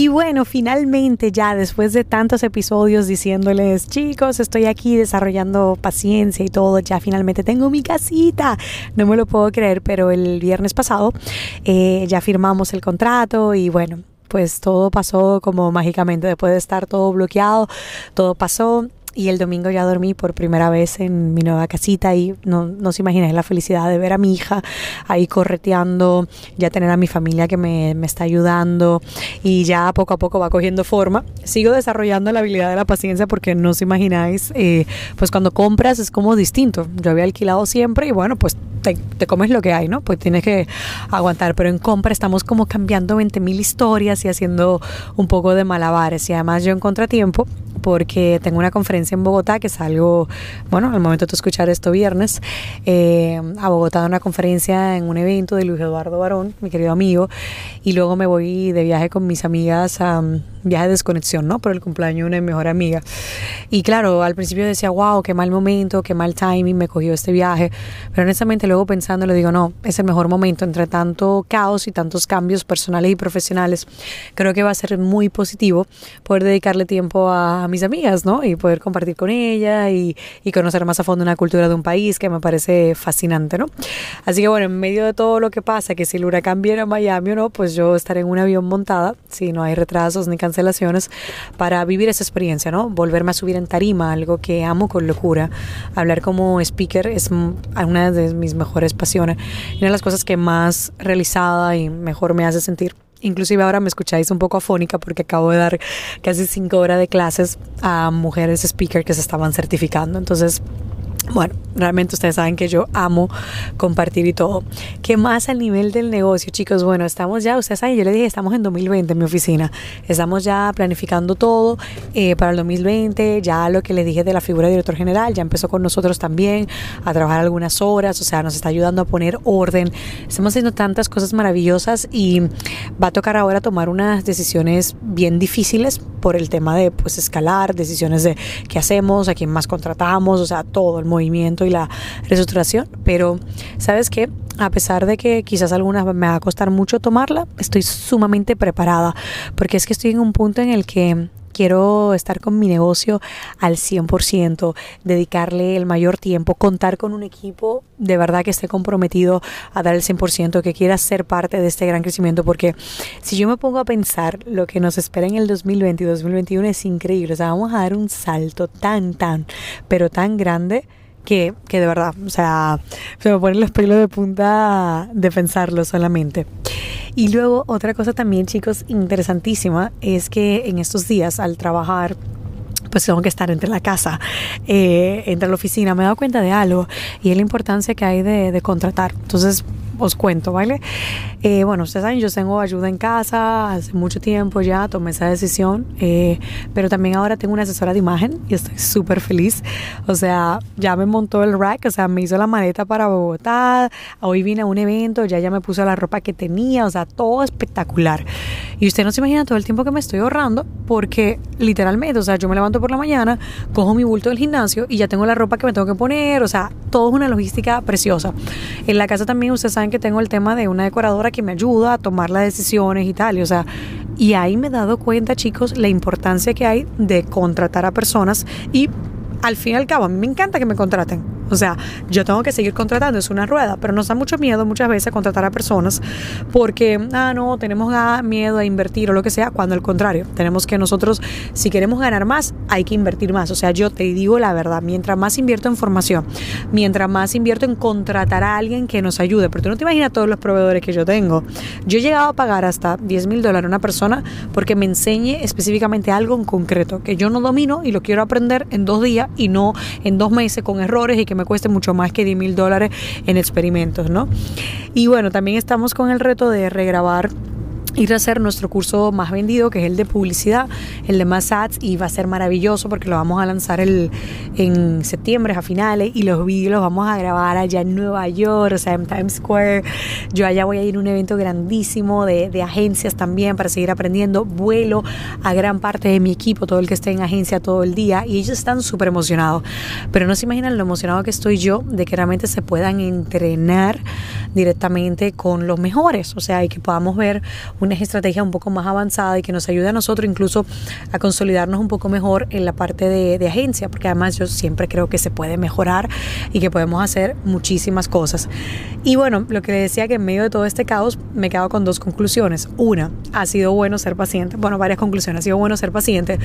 Y bueno, finalmente ya después de tantos episodios diciéndoles, chicos, estoy aquí desarrollando paciencia y todo, ya finalmente tengo mi casita. No me lo puedo creer, pero el viernes pasado eh, ya firmamos el contrato y bueno, pues todo pasó como mágicamente, después de estar todo bloqueado, todo pasó y el domingo ya dormí por primera vez en mi nueva casita y no, no se imaginan la felicidad de ver a mi hija ahí correteando, ya tener a mi familia que me, me, está ayudando y ya poco a poco va cogiendo forma. Sigo desarrollando la habilidad de la paciencia porque no os imagináis, eh, pues cuando compras es como distinto. Yo había alquilado siempre y bueno, pues te, te, comes lo que hay, ¿no? Pues tienes que aguantar, pero en compra estamos como cambiando 20 mil historias y haciendo un poco de malabares y además yo en contratiempo porque tengo una conferencia en Bogotá que salgo, bueno, al momento de escuchar esto viernes, eh, a Bogotá una conferencia en un evento de Luis Eduardo Barón, mi querido amigo, y luego me voy de viaje con mis amigas a viaje de desconexión, ¿no? Por el cumpleaños de una mejor amiga. Y claro, al principio decía, wow, qué mal momento, qué mal timing me cogió este viaje, pero honestamente luego pensando le digo, no, es el mejor momento entre tanto caos y tantos cambios personales y profesionales. Creo que va a ser muy positivo poder dedicarle tiempo a mis amigas, ¿no? Y poder compartir con ella y, y, conocer más a fondo una cultura de un país que me parece fascinante, ¿no? Así que bueno, en medio de todo lo que pasa, que si el huracán viene a Miami o no, pues yo estaré en un avión montada, si no hay retrasos ni cancelaciones, para vivir esa experiencia, ¿no? Volverme a subir en tarima, algo que amo con locura. Hablar como speaker es una de mis mejores pasiones una de las cosas que más realizada y mejor me hace sentir. Inclusive ahora me escucháis un poco afónica porque acabo de dar casi cinco horas de clases a mujeres speaker que se estaban certificando. Entonces, bueno, realmente ustedes saben que yo amo compartir y todo. ¿Qué más al nivel del negocio, chicos? Bueno, estamos ya, ustedes saben, yo les dije, estamos en 2020 en mi oficina. Estamos ya planificando todo eh, para el 2020. Ya lo que les dije de la figura de director general ya empezó con nosotros también a trabajar algunas horas. O sea, nos está ayudando a poner orden. Estamos haciendo tantas cosas maravillosas y va a tocar ahora tomar unas decisiones bien difíciles por el tema de pues escalar, decisiones de qué hacemos, a quién más contratamos, o sea, todo el movimiento y la reestructuración, pero sabes que a pesar de que quizás algunas me va a costar mucho tomarla, estoy sumamente preparada, porque es que estoy en un punto en el que quiero estar con mi negocio al 100%, dedicarle el mayor tiempo, contar con un equipo de verdad que esté comprometido a dar el 100%, que quiera ser parte de este gran crecimiento, porque si yo me pongo a pensar lo que nos espera en el 2020 y 2021 es increíble, o sea, vamos a dar un salto tan, tan, pero tan grande que, que de verdad, o sea, se me ponen los pelos de punta de pensarlo solamente. Y luego otra cosa también, chicos, interesantísima, es que en estos días al trabajar pues tengo que estar entre la casa, eh, entre la oficina. Me he dado cuenta de algo y es la importancia que hay de, de contratar. Entonces, os cuento, ¿vale? Eh, bueno, ustedes saben, yo tengo ayuda en casa, hace mucho tiempo ya tomé esa decisión, eh, pero también ahora tengo una asesora de imagen y estoy súper feliz. O sea, ya me montó el rack, o sea, me hizo la maleta para Bogotá, hoy vine a un evento, ya ya me puso la ropa que tenía, o sea, todo espectacular. Y usted no se imagina todo el tiempo que me estoy ahorrando porque literalmente, o sea, yo me levanto por la mañana, cojo mi bulto del gimnasio y ya tengo la ropa que me tengo que poner, o sea, todo es una logística preciosa. En la casa también ustedes saben que tengo el tema de una decoradora que me ayuda a tomar las decisiones y tal. Y, o sea, y ahí me he dado cuenta, chicos, la importancia que hay de contratar a personas y al fin y al cabo, a mí me encanta que me contraten o sea, yo tengo que seguir contratando, es una rueda, pero nos da mucho miedo muchas veces contratar a personas porque, ah, no, tenemos miedo a invertir o lo que sea, cuando al contrario, tenemos que nosotros, si queremos ganar más, hay que invertir más. O sea, yo te digo la verdad, mientras más invierto en formación, mientras más invierto en contratar a alguien que nos ayude, pero tú no te imaginas todos los proveedores que yo tengo. Yo he llegado a pagar hasta 10 mil dólares a una persona porque me enseñe específicamente algo en concreto que yo no domino y lo quiero aprender en dos días y no en dos meses con errores y que me cueste mucho más que 10 mil dólares en experimentos, ¿no? Y bueno, también estamos con el reto de regrabar ir a hacer nuestro curso más vendido, que es el de publicidad, el de más ads, y va a ser maravilloso porque lo vamos a lanzar el, en septiembre a finales y los vídeos los vamos a grabar allá en Nueva York, o sea, en Times Square. Yo allá voy a ir a un evento grandísimo de, de agencias también para seguir aprendiendo. Vuelo a gran parte de mi equipo, todo el que esté en agencia todo el día, y ellos están súper emocionados. Pero no se imaginan lo emocionado que estoy yo de que realmente se puedan entrenar directamente con los mejores, o sea, y que podamos ver una estrategia un poco más avanzada y que nos ayude a nosotros incluso a consolidarnos un poco mejor en la parte de, de agencia, porque además yo siempre creo que se puede mejorar y que podemos hacer muchísimas cosas. Y bueno, lo que decía que en medio de todo este caos me he quedado con dos conclusiones. Una, ha sido bueno ser paciente. Bueno, varias conclusiones. Ha sido bueno ser paciente.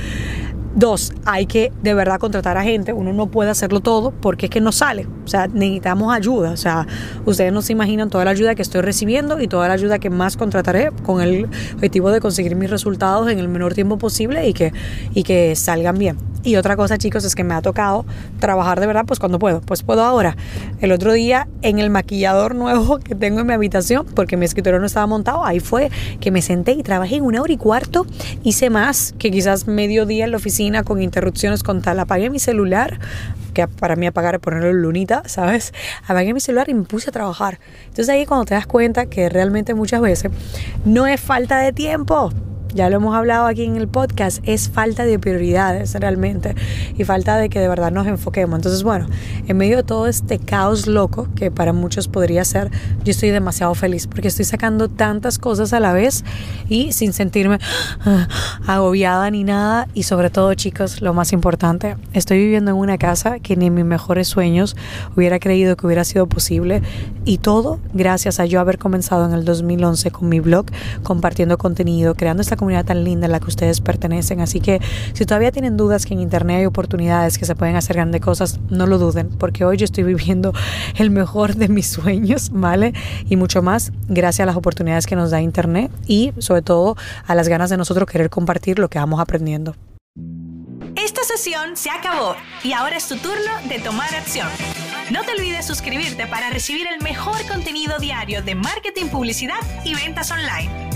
Dos, hay que de verdad contratar a gente. Uno no puede hacerlo todo porque es que no sale. O sea, necesitamos ayuda. O sea, ustedes no se imaginan toda la ayuda que estoy recibiendo y toda la ayuda que más contrataré con el objetivo de conseguir mis resultados en el menor tiempo posible y que, y que salgan bien. Y otra cosa, chicos, es que me ha tocado trabajar de verdad, pues cuando puedo. Pues puedo ahora. El otro día en el maquillador nuevo que tengo en mi habitación, porque mi escritorio no estaba montado, ahí fue que me senté y trabajé en una hora y cuarto. Hice más que quizás medio día en la oficina con interrupciones con tal. Apagué mi celular, para mí apagar ponerlo en lunita, ¿sabes? Apagué mi celular y me puse a trabajar. Entonces ahí cuando te das cuenta que realmente muchas veces no es falta de tiempo, ya lo hemos hablado aquí en el podcast, es falta de prioridades realmente y falta de que de verdad nos enfoquemos. Entonces, bueno, en medio de todo este caos loco que para muchos podría ser, yo estoy demasiado feliz porque estoy sacando tantas cosas a la vez y sin sentirme ah, agobiada ni nada. Y sobre todo, chicos, lo más importante, estoy viviendo en una casa que ni en mis mejores sueños hubiera creído que hubiera sido posible y todo gracias a yo haber comenzado en el 2011 con mi blog, compartiendo contenido, creando esta comunidad tan linda en la que ustedes pertenecen. Así que si todavía tienen dudas que en Internet hay oportunidades que se pueden hacer grandes cosas, no lo duden, porque hoy yo estoy viviendo el mejor de mis sueños, ¿vale? Y mucho más gracias a las oportunidades que nos da Internet y sobre todo a las ganas de nosotros querer compartir lo que vamos aprendiendo. Esta sesión se acabó y ahora es tu turno de tomar acción. No te olvides suscribirte para recibir el mejor contenido diario de marketing, publicidad y ventas online.